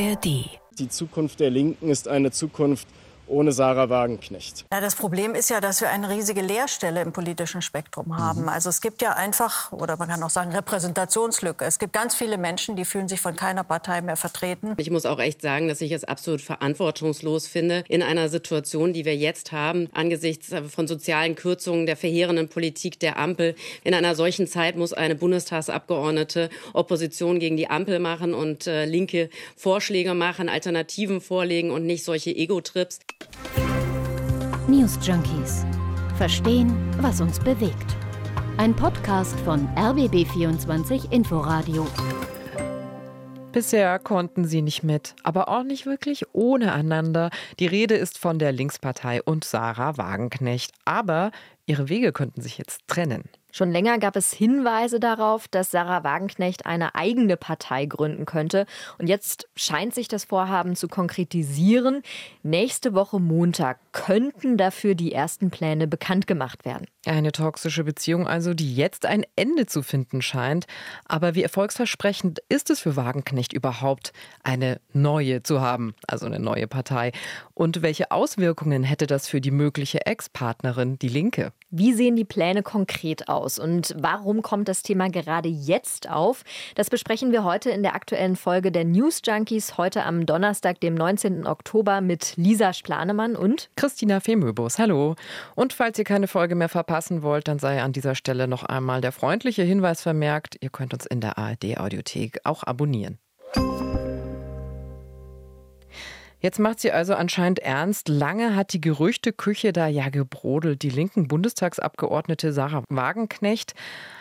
ARD. Die Zukunft der Linken ist eine Zukunft ohne Sarah Wagenknecht. Ja, das Problem ist ja, dass wir eine riesige Leerstelle im politischen Spektrum haben. Mhm. Also es gibt ja einfach, oder man kann auch sagen, Repräsentationslücke. Es gibt ganz viele Menschen, die fühlen sich von keiner Partei mehr vertreten. Ich muss auch echt sagen, dass ich es absolut verantwortungslos finde, in einer Situation, die wir jetzt haben, angesichts von sozialen Kürzungen, der verheerenden Politik der Ampel. In einer solchen Zeit muss eine Bundestagsabgeordnete Opposition gegen die Ampel machen und äh, linke Vorschläge machen, Alternativen vorlegen und nicht solche Ego-Trips. News Junkies. Verstehen, was uns bewegt. Ein Podcast von RBB24 Inforadio. Bisher konnten sie nicht mit, aber auch nicht wirklich ohne einander. Die Rede ist von der Linkspartei und Sarah Wagenknecht. Aber ihre Wege könnten sich jetzt trennen. Schon länger gab es Hinweise darauf, dass Sarah Wagenknecht eine eigene Partei gründen könnte. Und jetzt scheint sich das Vorhaben zu konkretisieren. Nächste Woche Montag könnten dafür die ersten Pläne bekannt gemacht werden. Eine toxische Beziehung also, die jetzt ein Ende zu finden scheint. Aber wie erfolgsversprechend ist es für Wagenknecht überhaupt, eine neue zu haben, also eine neue Partei? Und welche Auswirkungen hätte das für die mögliche Ex-Partnerin, die Linke? Wie sehen die Pläne konkret aus und warum kommt das Thema gerade jetzt auf? Das besprechen wir heute in der aktuellen Folge der News Junkies, heute am Donnerstag, dem 19. Oktober mit Lisa Splanemann und Christina Femöbus. Hallo. Und falls ihr keine Folge mehr verpassen wollt, dann sei an dieser Stelle noch einmal der freundliche Hinweis vermerkt, ihr könnt uns in der ARD Audiothek auch abonnieren. Jetzt macht sie also anscheinend ernst. Lange hat die Gerüchteküche da ja gebrodelt. Die linken Bundestagsabgeordnete Sarah Wagenknecht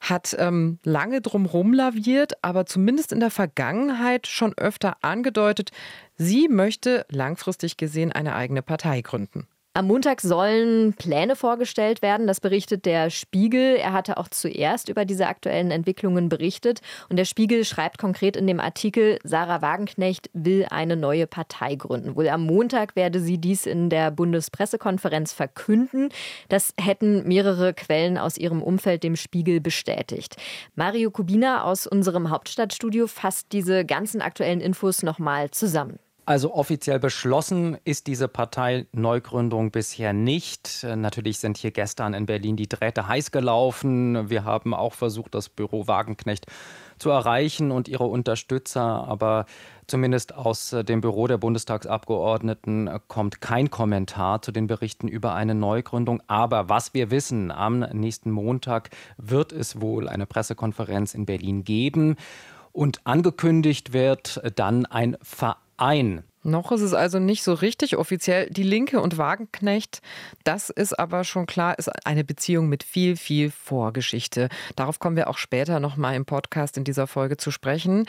hat ähm, lange drumherum laviert, aber zumindest in der Vergangenheit schon öfter angedeutet, sie möchte langfristig gesehen eine eigene Partei gründen. Am Montag sollen Pläne vorgestellt werden, das berichtet der Spiegel. Er hatte auch zuerst über diese aktuellen Entwicklungen berichtet. Und der Spiegel schreibt konkret in dem Artikel, Sarah Wagenknecht will eine neue Partei gründen. Wohl am Montag werde sie dies in der Bundespressekonferenz verkünden. Das hätten mehrere Quellen aus ihrem Umfeld dem Spiegel bestätigt. Mario Kubina aus unserem Hauptstadtstudio fasst diese ganzen aktuellen Infos nochmal zusammen. Also offiziell beschlossen ist diese Partei Neugründung bisher nicht. Natürlich sind hier gestern in Berlin die Drähte heiß gelaufen. Wir haben auch versucht, das Büro Wagenknecht zu erreichen und ihre Unterstützer, aber zumindest aus dem Büro der Bundestagsabgeordneten kommt kein Kommentar zu den Berichten über eine Neugründung. Aber was wir wissen, am nächsten Montag wird es wohl eine Pressekonferenz in Berlin geben und angekündigt wird dann ein Verein ein. Noch ist es also nicht so richtig offiziell. Die Linke und Wagenknecht, das ist aber schon klar, ist eine Beziehung mit viel, viel Vorgeschichte. Darauf kommen wir auch später nochmal im Podcast in dieser Folge zu sprechen.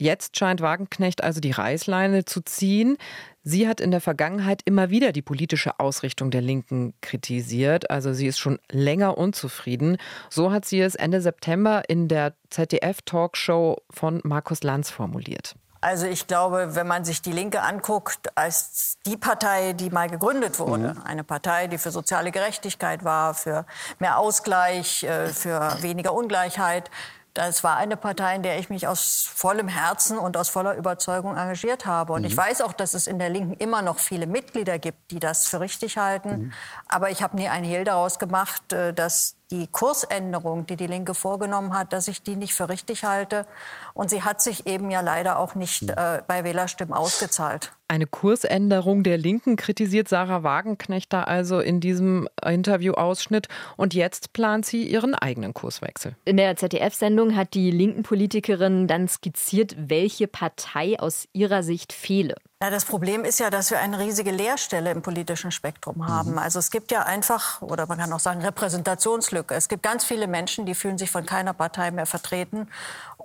Jetzt scheint Wagenknecht also die Reißleine zu ziehen. Sie hat in der Vergangenheit immer wieder die politische Ausrichtung der Linken kritisiert. Also sie ist schon länger unzufrieden. So hat sie es Ende September in der ZDF-Talkshow von Markus Lanz formuliert. Also ich glaube, wenn man sich die Linke anguckt, als die Partei, die mal gegründet wurde, mhm. eine Partei, die für soziale Gerechtigkeit war, für mehr Ausgleich, äh, für weniger Ungleichheit, das war eine Partei, in der ich mich aus vollem Herzen und aus voller Überzeugung engagiert habe. Und mhm. ich weiß auch, dass es in der Linken immer noch viele Mitglieder gibt, die das für richtig halten. Mhm. Aber ich habe nie einen Hehl daraus gemacht, äh, dass die Kursänderung, die die Linke vorgenommen hat, dass ich die nicht für richtig halte. Und sie hat sich eben ja leider auch nicht hm. äh, bei Wählerstimmen ausgezahlt. Eine Kursänderung der Linken kritisiert Sarah Wagenknecht da also in diesem Interviewausschnitt. Und jetzt plant sie ihren eigenen Kurswechsel. In der ZDF-Sendung hat die linken Politikerin dann skizziert, welche Partei aus ihrer Sicht fehle. Ja, das Problem ist ja, dass wir eine riesige Leerstelle im politischen Spektrum haben. Mhm. Also es gibt ja einfach, oder man kann auch sagen, Repräsentationslücke. Es gibt ganz viele Menschen, die fühlen sich von keiner Partei mehr vertreten.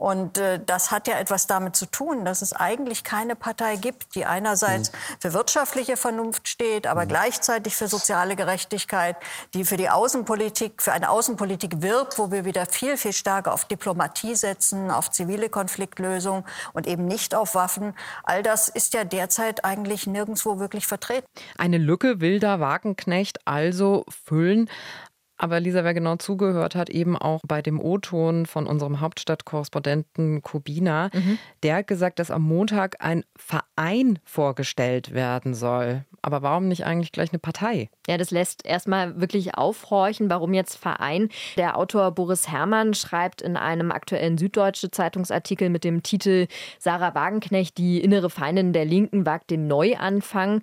Und äh, das hat ja etwas damit zu tun, dass es eigentlich keine Partei gibt, die einerseits mhm. für wirtschaftliche Vernunft steht, aber mhm. gleichzeitig für soziale Gerechtigkeit, die für die Außenpolitik, für eine Außenpolitik wirbt, wo wir wieder viel, viel stärker auf Diplomatie setzen, auf zivile Konfliktlösung und eben nicht auf Waffen. All das ist ja der derzeit eigentlich nirgendwo wirklich vertreten. Eine Lücke will da Wagenknecht also füllen. Aber Lisa, wer genau zugehört hat, eben auch bei dem O-Ton von unserem Hauptstadtkorrespondenten Kubina, mhm. der hat gesagt, dass am Montag ein Verein vorgestellt werden soll. Aber warum nicht eigentlich gleich eine Partei? Ja, das lässt erstmal wirklich aufhorchen, warum jetzt Verein. Der Autor Boris Herrmann schreibt in einem aktuellen Süddeutsche Zeitungsartikel mit dem Titel Sarah Wagenknecht, die innere Feindin der Linken, wagt den Neuanfang.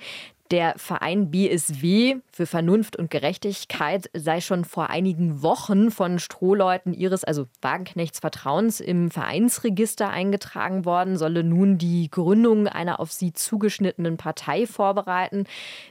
Der Verein BSW für Vernunft und Gerechtigkeit sei schon vor einigen Wochen von Strohleuten ihres, also Wagenknechts Vertrauens, im Vereinsregister eingetragen worden, solle nun die Gründung einer auf sie zugeschnittenen Partei vorbereiten.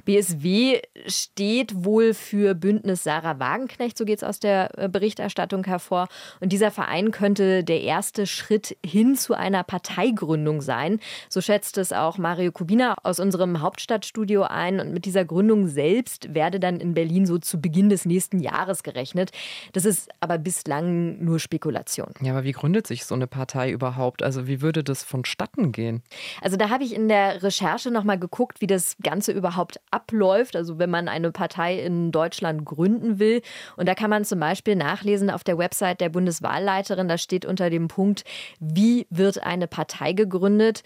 BSW steht wohl für Bündnis Sarah Wagenknecht, so geht es aus der äh, Berichterstattung hervor. Und dieser Verein könnte der erste Schritt hin zu einer Parteigründung sein. So schätzt es auch Mario Kubina aus unserem Hauptstadtstudio ein und mit dieser Gründung selbst werde dann in Berlin so zu Beginn des nächsten Jahres gerechnet. Das ist aber bislang nur Spekulation. Ja, aber wie gründet sich so eine Partei überhaupt? Also wie würde das vonstatten gehen? Also da habe ich in der Recherche nochmal geguckt, wie das Ganze überhaupt abläuft. Also wenn man eine Partei in Deutschland gründen will. Und da kann man zum Beispiel nachlesen auf der Website der Bundeswahlleiterin, da steht unter dem Punkt, wie wird eine Partei gegründet?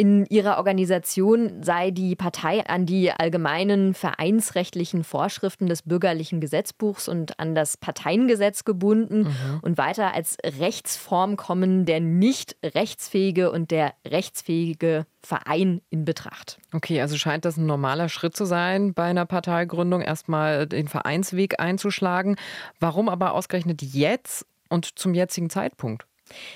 In ihrer Organisation sei die Partei an die allgemeinen vereinsrechtlichen Vorschriften des bürgerlichen Gesetzbuchs und an das Parteiengesetz gebunden mhm. und weiter als Rechtsform kommen der nicht rechtsfähige und der rechtsfähige Verein in Betracht. Okay, also scheint das ein normaler Schritt zu sein, bei einer Parteigründung erstmal den Vereinsweg einzuschlagen. Warum aber ausgerechnet jetzt und zum jetzigen Zeitpunkt?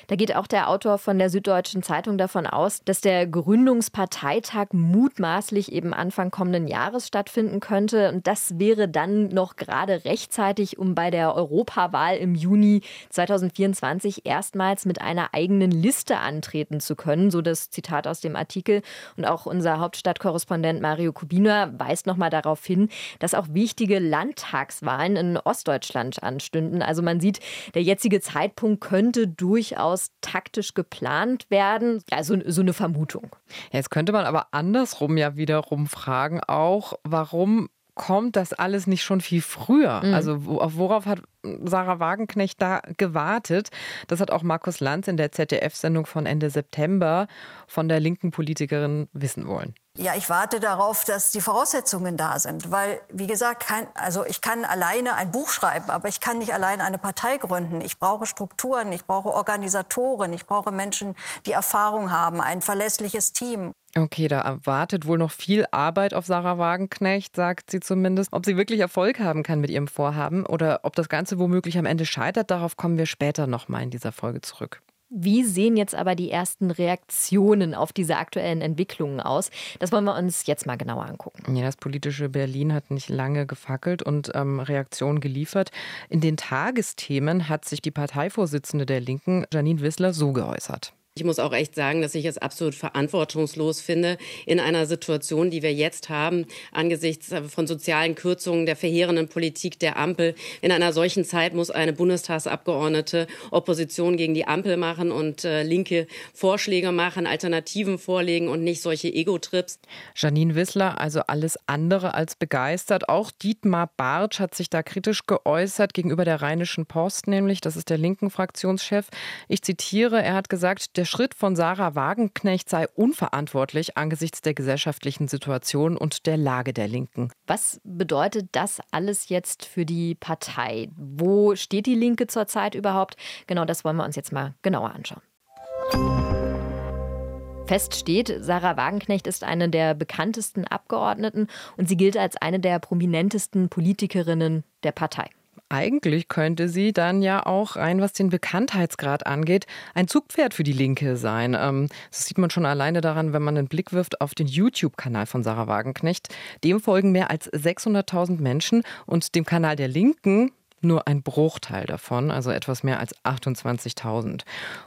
Da geht auch der Autor von der Süddeutschen Zeitung davon aus, dass der Gründungsparteitag mutmaßlich eben Anfang kommenden Jahres stattfinden könnte. Und das wäre dann noch gerade rechtzeitig, um bei der Europawahl im Juni 2024 erstmals mit einer eigenen Liste antreten zu können. So das Zitat aus dem Artikel. Und auch unser Hauptstadtkorrespondent Mario Kubina weist nochmal darauf hin, dass auch wichtige Landtagswahlen in Ostdeutschland anstünden. Also man sieht, der jetzige Zeitpunkt könnte durch durchaus taktisch geplant werden. Also so eine Vermutung. Jetzt könnte man aber andersrum ja wiederum fragen, auch warum kommt das alles nicht schon viel früher? Mhm. Also worauf hat Sarah Wagenknecht da gewartet? Das hat auch Markus Lanz in der ZDF-Sendung von Ende September von der linken Politikerin wissen wollen. Ja, ich warte darauf, dass die Voraussetzungen da sind, weil wie gesagt, kein, also ich kann alleine ein Buch schreiben, aber ich kann nicht alleine eine Partei gründen. Ich brauche Strukturen, ich brauche Organisatoren, ich brauche Menschen, die Erfahrung haben, ein verlässliches Team. Okay, da wartet wohl noch viel Arbeit auf Sarah Wagenknecht, sagt sie zumindest. Ob sie wirklich Erfolg haben kann mit ihrem Vorhaben oder ob das Ganze womöglich am Ende scheitert, darauf kommen wir später nochmal in dieser Folge zurück. Wie sehen jetzt aber die ersten Reaktionen auf diese aktuellen Entwicklungen aus? Das wollen wir uns jetzt mal genauer angucken. Ja, das politische Berlin hat nicht lange gefackelt und ähm, Reaktionen geliefert. In den Tagesthemen hat sich die Parteivorsitzende der Linken, Janine Wissler, so geäußert. Ich muss auch echt sagen, dass ich es absolut verantwortungslos finde, in einer Situation, die wir jetzt haben, angesichts von sozialen Kürzungen, der verheerenden Politik der Ampel. In einer solchen Zeit muss eine Bundestagsabgeordnete Opposition gegen die Ampel machen und äh, linke Vorschläge machen, Alternativen vorlegen und nicht solche Ego-Trips. Janine Wissler, also alles andere als begeistert. Auch Dietmar Bartsch hat sich da kritisch geäußert gegenüber der Rheinischen Post, nämlich, das ist der linken Fraktionschef. Ich zitiere, er hat gesagt, der der Schritt von Sarah Wagenknecht sei unverantwortlich angesichts der gesellschaftlichen Situation und der Lage der Linken. Was bedeutet das alles jetzt für die Partei? Wo steht die Linke zurzeit überhaupt? Genau das wollen wir uns jetzt mal genauer anschauen. Fest steht, Sarah Wagenknecht ist eine der bekanntesten Abgeordneten und sie gilt als eine der prominentesten Politikerinnen der Partei. Eigentlich könnte sie dann ja auch rein, was den Bekanntheitsgrad angeht, ein Zugpferd für die Linke sein. Ähm, das sieht man schon alleine daran, wenn man einen Blick wirft auf den YouTube-Kanal von Sarah Wagenknecht. Dem folgen mehr als 600.000 Menschen und dem Kanal der Linken nur ein Bruchteil davon, also etwas mehr als 28.000.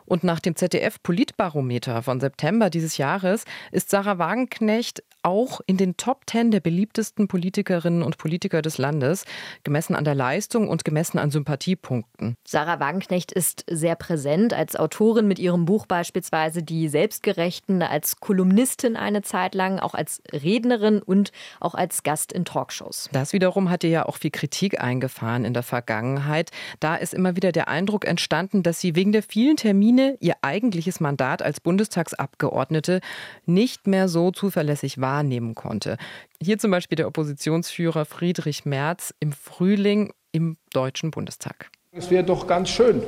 Und nach dem ZDF-Politbarometer von September dieses Jahres ist Sarah Wagenknecht auch in den Top 10 der beliebtesten Politikerinnen und Politiker des Landes, gemessen an der Leistung und gemessen an Sympathiepunkten. Sarah Wagenknecht ist sehr präsent als Autorin mit ihrem Buch beispielsweise Die Selbstgerechten, als Kolumnistin eine Zeit lang, auch als Rednerin und auch als Gast in Talkshows. Das wiederum hat ihr ja auch viel Kritik eingefahren in der Vergangenheit Vergangenheit. Da ist immer wieder der Eindruck entstanden, dass sie wegen der vielen Termine ihr eigentliches Mandat als Bundestagsabgeordnete nicht mehr so zuverlässig wahrnehmen konnte. Hier zum Beispiel der Oppositionsführer Friedrich Merz im Frühling im Deutschen Bundestag. Es wäre doch ganz schön,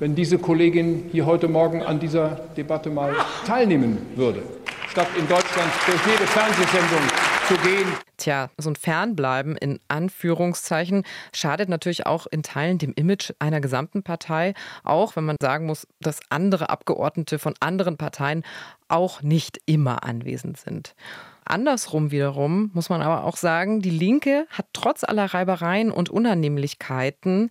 wenn diese Kollegin hier heute Morgen an dieser Debatte mal teilnehmen würde, statt in Deutschland durch jede Fernsehsendung zu gehen. Tja, so ein Fernbleiben in Anführungszeichen schadet natürlich auch in Teilen dem Image einer gesamten Partei, auch wenn man sagen muss, dass andere Abgeordnete von anderen Parteien auch nicht immer anwesend sind. Andersrum wiederum muss man aber auch sagen, die Linke hat trotz aller Reibereien und Unannehmlichkeiten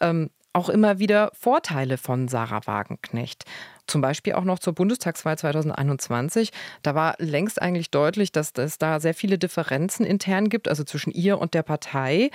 ähm, auch immer wieder Vorteile von Sarah Wagenknecht. Zum Beispiel auch noch zur Bundestagswahl 2021. Da war längst eigentlich deutlich, dass es da sehr viele Differenzen intern gibt, also zwischen ihr und der Partei.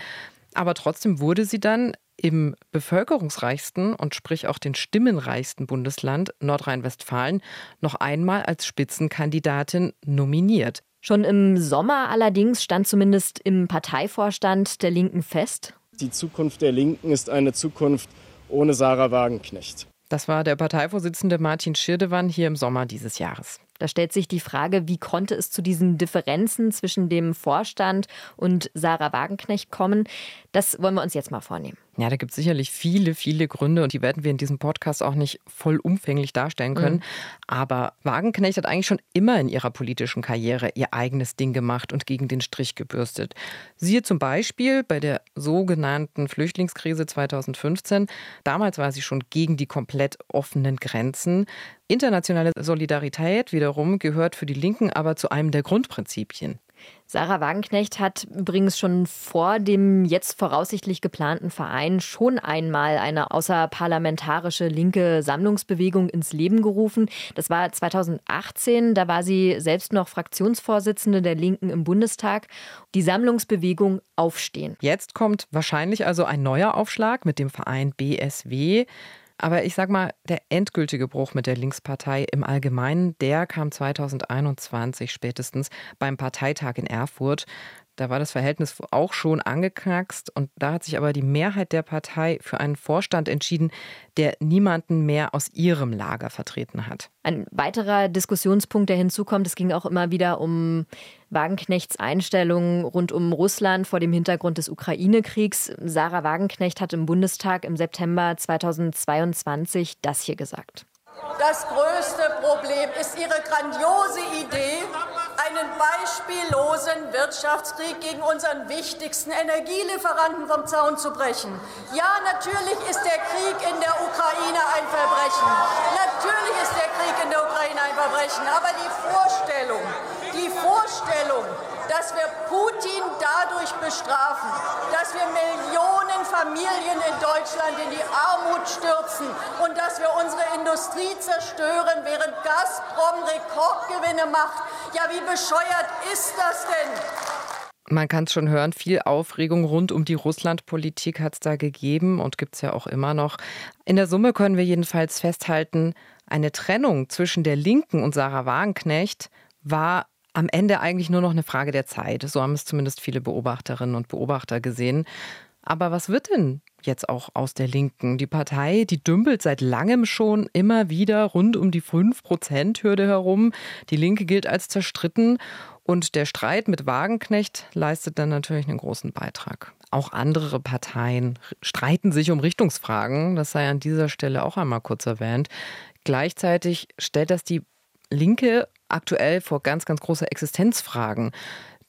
Aber trotzdem wurde sie dann im bevölkerungsreichsten und sprich auch den stimmenreichsten Bundesland Nordrhein-Westfalen noch einmal als Spitzenkandidatin nominiert. Schon im Sommer allerdings stand zumindest im Parteivorstand der Linken fest, die Zukunft der Linken ist eine Zukunft ohne Sarah Wagenknecht. Das war der Parteivorsitzende Martin Schirdewan hier im Sommer dieses Jahres. Da stellt sich die Frage, wie konnte es zu diesen Differenzen zwischen dem Vorstand und Sarah Wagenknecht kommen? Das wollen wir uns jetzt mal vornehmen. Ja, da gibt es sicherlich viele, viele Gründe und die werden wir in diesem Podcast auch nicht vollumfänglich darstellen können. Mhm. Aber Wagenknecht hat eigentlich schon immer in ihrer politischen Karriere ihr eigenes Ding gemacht und gegen den Strich gebürstet. Siehe zum Beispiel bei der sogenannten Flüchtlingskrise 2015. Damals war sie schon gegen die komplett offenen Grenzen. Internationale Solidarität wiederum gehört für die Linken aber zu einem der Grundprinzipien. Sarah Wagenknecht hat übrigens schon vor dem jetzt voraussichtlich geplanten Verein schon einmal eine außerparlamentarische linke Sammlungsbewegung ins Leben gerufen. Das war 2018, da war sie selbst noch Fraktionsvorsitzende der Linken im Bundestag. Die Sammlungsbewegung Aufstehen. Jetzt kommt wahrscheinlich also ein neuer Aufschlag mit dem Verein BSW. Aber ich sag mal, der endgültige Bruch mit der Linkspartei im Allgemeinen, der kam 2021 spätestens beim Parteitag in Erfurt. Da war das Verhältnis auch schon angeknackst und da hat sich aber die Mehrheit der Partei für einen Vorstand entschieden, der niemanden mehr aus ihrem Lager vertreten hat. Ein weiterer Diskussionspunkt, der hinzukommt, es ging auch immer wieder um Wagenknechts Einstellungen rund um Russland vor dem Hintergrund des Ukraine-Kriegs. Sarah Wagenknecht hat im Bundestag im September 2022 das hier gesagt. Das größte Problem ist Ihre grandiose Idee, einen beispiellosen Wirtschaftskrieg gegen unseren wichtigsten Energielieferanten vom Zaun zu brechen. Ja, natürlich ist der Krieg in der Ukraine ein Verbrechen. Natürlich ist der Krieg in der Ukraine ein Verbrechen. Aber die Vorstellung, die Vorstellung, dass wir Putin dadurch bestrafen, dass wir Millionen Familien in Deutschland in die Armut stürzen und dass wir unsere Industrie zerstören, während Gazprom Rekordgewinne macht. Ja, wie bescheuert ist das denn? Man kann es schon hören, viel Aufregung rund um die Russlandpolitik hat es da gegeben und gibt es ja auch immer noch. In der Summe können wir jedenfalls festhalten, eine Trennung zwischen der Linken und Sarah Wagenknecht war am Ende eigentlich nur noch eine Frage der Zeit. So haben es zumindest viele Beobachterinnen und Beobachter gesehen. Aber was wird denn jetzt auch aus der Linken? Die Partei, die dümpelt seit langem schon immer wieder rund um die 5-Prozent-Hürde herum. Die Linke gilt als zerstritten. Und der Streit mit Wagenknecht leistet dann natürlich einen großen Beitrag. Auch andere Parteien streiten sich um Richtungsfragen. Das sei an dieser Stelle auch einmal kurz erwähnt. Gleichzeitig stellt das die Linke aktuell vor ganz, ganz große Existenzfragen.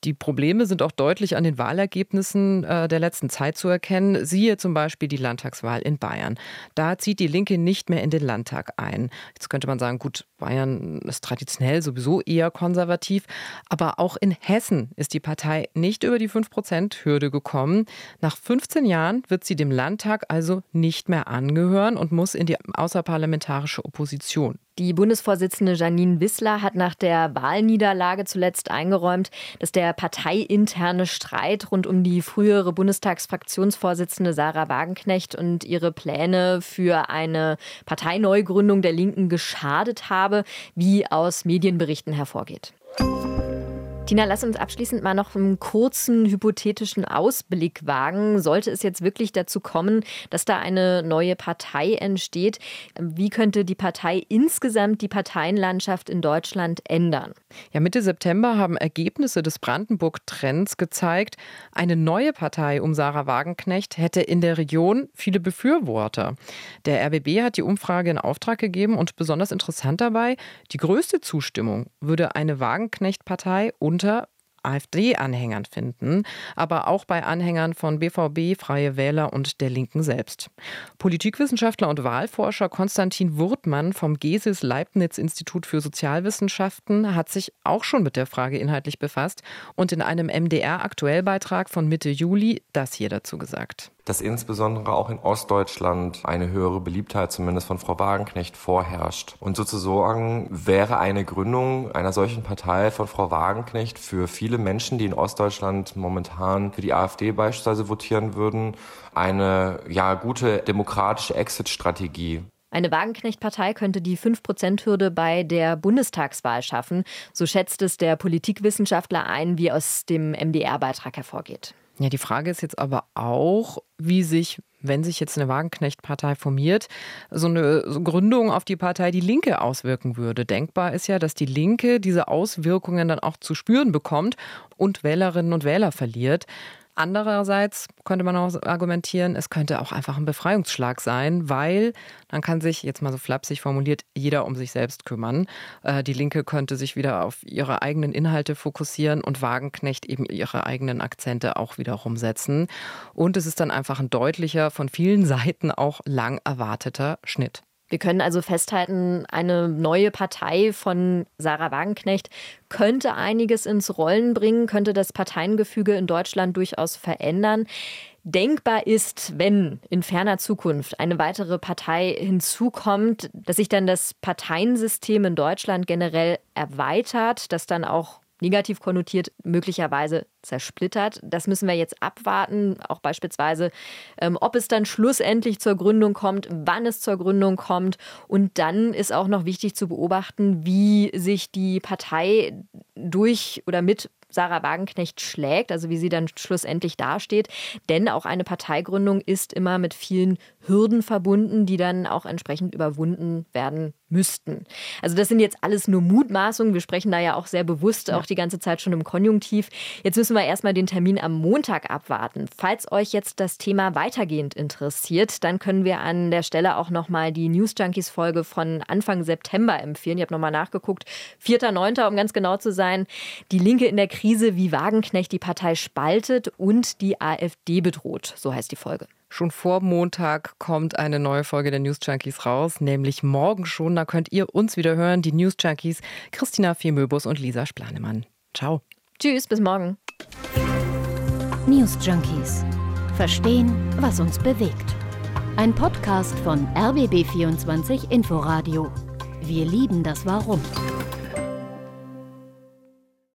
Die Probleme sind auch deutlich an den Wahlergebnissen äh, der letzten Zeit zu erkennen. Siehe zum Beispiel die Landtagswahl in Bayern. Da zieht die Linke nicht mehr in den Landtag ein. Jetzt könnte man sagen, gut, Bayern ist traditionell sowieso eher konservativ, aber auch in Hessen ist die Partei nicht über die 5-Prozent-Hürde gekommen. Nach 15 Jahren wird sie dem Landtag also nicht mehr angehören und muss in die außerparlamentarische Opposition. Die Bundesvorsitzende Janine Wissler hat nach der Wahlniederlage zuletzt eingeräumt, dass der parteiinterne Streit rund um die frühere Bundestagsfraktionsvorsitzende Sarah Wagenknecht und ihre Pläne für eine Parteineugründung der Linken geschadet habe, wie aus Medienberichten hervorgeht. Tina, lass uns abschließend mal noch einen kurzen hypothetischen Ausblick wagen. Sollte es jetzt wirklich dazu kommen, dass da eine neue Partei entsteht, wie könnte die Partei insgesamt die Parteienlandschaft in Deutschland ändern? Ja, Mitte September haben Ergebnisse des Brandenburg-Trends gezeigt, eine neue Partei um Sarah Wagenknecht hätte in der Region viele Befürworter. Der RBB hat die Umfrage in Auftrag gegeben und besonders interessant dabei, die größte Zustimmung würde eine Wagenknecht-Partei und unter AfD-Anhängern finden, aber auch bei Anhängern von BVB, Freie Wähler und der Linken selbst. Politikwissenschaftler und Wahlforscher Konstantin Wurtmann vom GESIS Leibniz Institut für Sozialwissenschaften hat sich auch schon mit der Frage inhaltlich befasst und in einem MDR-Aktuellbeitrag von Mitte Juli das hier dazu gesagt dass insbesondere auch in Ostdeutschland eine höhere Beliebtheit zumindest von Frau Wagenknecht vorherrscht. Und sozusagen wäre eine Gründung einer solchen Partei von Frau Wagenknecht für viele Menschen, die in Ostdeutschland momentan für die AfD beispielsweise votieren würden, eine ja gute demokratische Exit-Strategie. Eine Wagenknecht-Partei könnte die 5-Prozent-Hürde bei der Bundestagswahl schaffen. So schätzt es der Politikwissenschaftler ein, wie aus dem MDR-Beitrag hervorgeht. Ja, die Frage ist jetzt aber auch, wie sich, wenn sich jetzt eine Wagenknecht-Partei formiert, so eine Gründung auf die Partei Die Linke auswirken würde. Denkbar ist ja, dass die Linke diese Auswirkungen dann auch zu spüren bekommt und Wählerinnen und Wähler verliert. Andererseits könnte man auch argumentieren, es könnte auch einfach ein Befreiungsschlag sein, weil dann kann sich, jetzt mal so flapsig formuliert, jeder um sich selbst kümmern. Äh, die Linke könnte sich wieder auf ihre eigenen Inhalte fokussieren und Wagenknecht eben ihre eigenen Akzente auch wiederum setzen. Und es ist dann einfach ein deutlicher, von vielen Seiten auch lang erwarteter Schnitt. Wir können also festhalten, eine neue Partei von Sarah Wagenknecht könnte einiges ins Rollen bringen, könnte das Parteiengefüge in Deutschland durchaus verändern. Denkbar ist, wenn in ferner Zukunft eine weitere Partei hinzukommt, dass sich dann das Parteiensystem in Deutschland generell erweitert, dass dann auch negativ konnotiert möglicherweise zersplittert. Das müssen wir jetzt abwarten, auch beispielsweise, ähm, ob es dann schlussendlich zur Gründung kommt, wann es zur Gründung kommt. Und dann ist auch noch wichtig zu beobachten, wie sich die Partei durch oder mit Sarah Wagenknecht schlägt, also wie sie dann schlussendlich dasteht. Denn auch eine Parteigründung ist immer mit vielen Hürden verbunden, die dann auch entsprechend überwunden werden müssten. Also das sind jetzt alles nur Mutmaßungen. Wir sprechen da ja auch sehr bewusst auch die ganze Zeit schon im Konjunktiv. Jetzt müssen wir erstmal den Termin am Montag abwarten. Falls euch jetzt das Thema weitergehend interessiert, dann können wir an der Stelle auch nochmal die News Junkies Folge von Anfang September empfehlen. Ich habe nochmal nachgeguckt. 4.9., um ganz genau zu sein. Die Linke in der Krise, wie Wagenknecht die Partei spaltet und die AfD bedroht. So heißt die Folge. Schon vor Montag kommt eine neue Folge der News Junkies raus, nämlich morgen schon. Da könnt ihr uns wieder hören, die News Junkies Christina Fiemöbus und Lisa Splanemann. Ciao. Tschüss, bis morgen. News Junkies. Verstehen, was uns bewegt. Ein Podcast von RBB24 Inforadio. Wir lieben das Warum.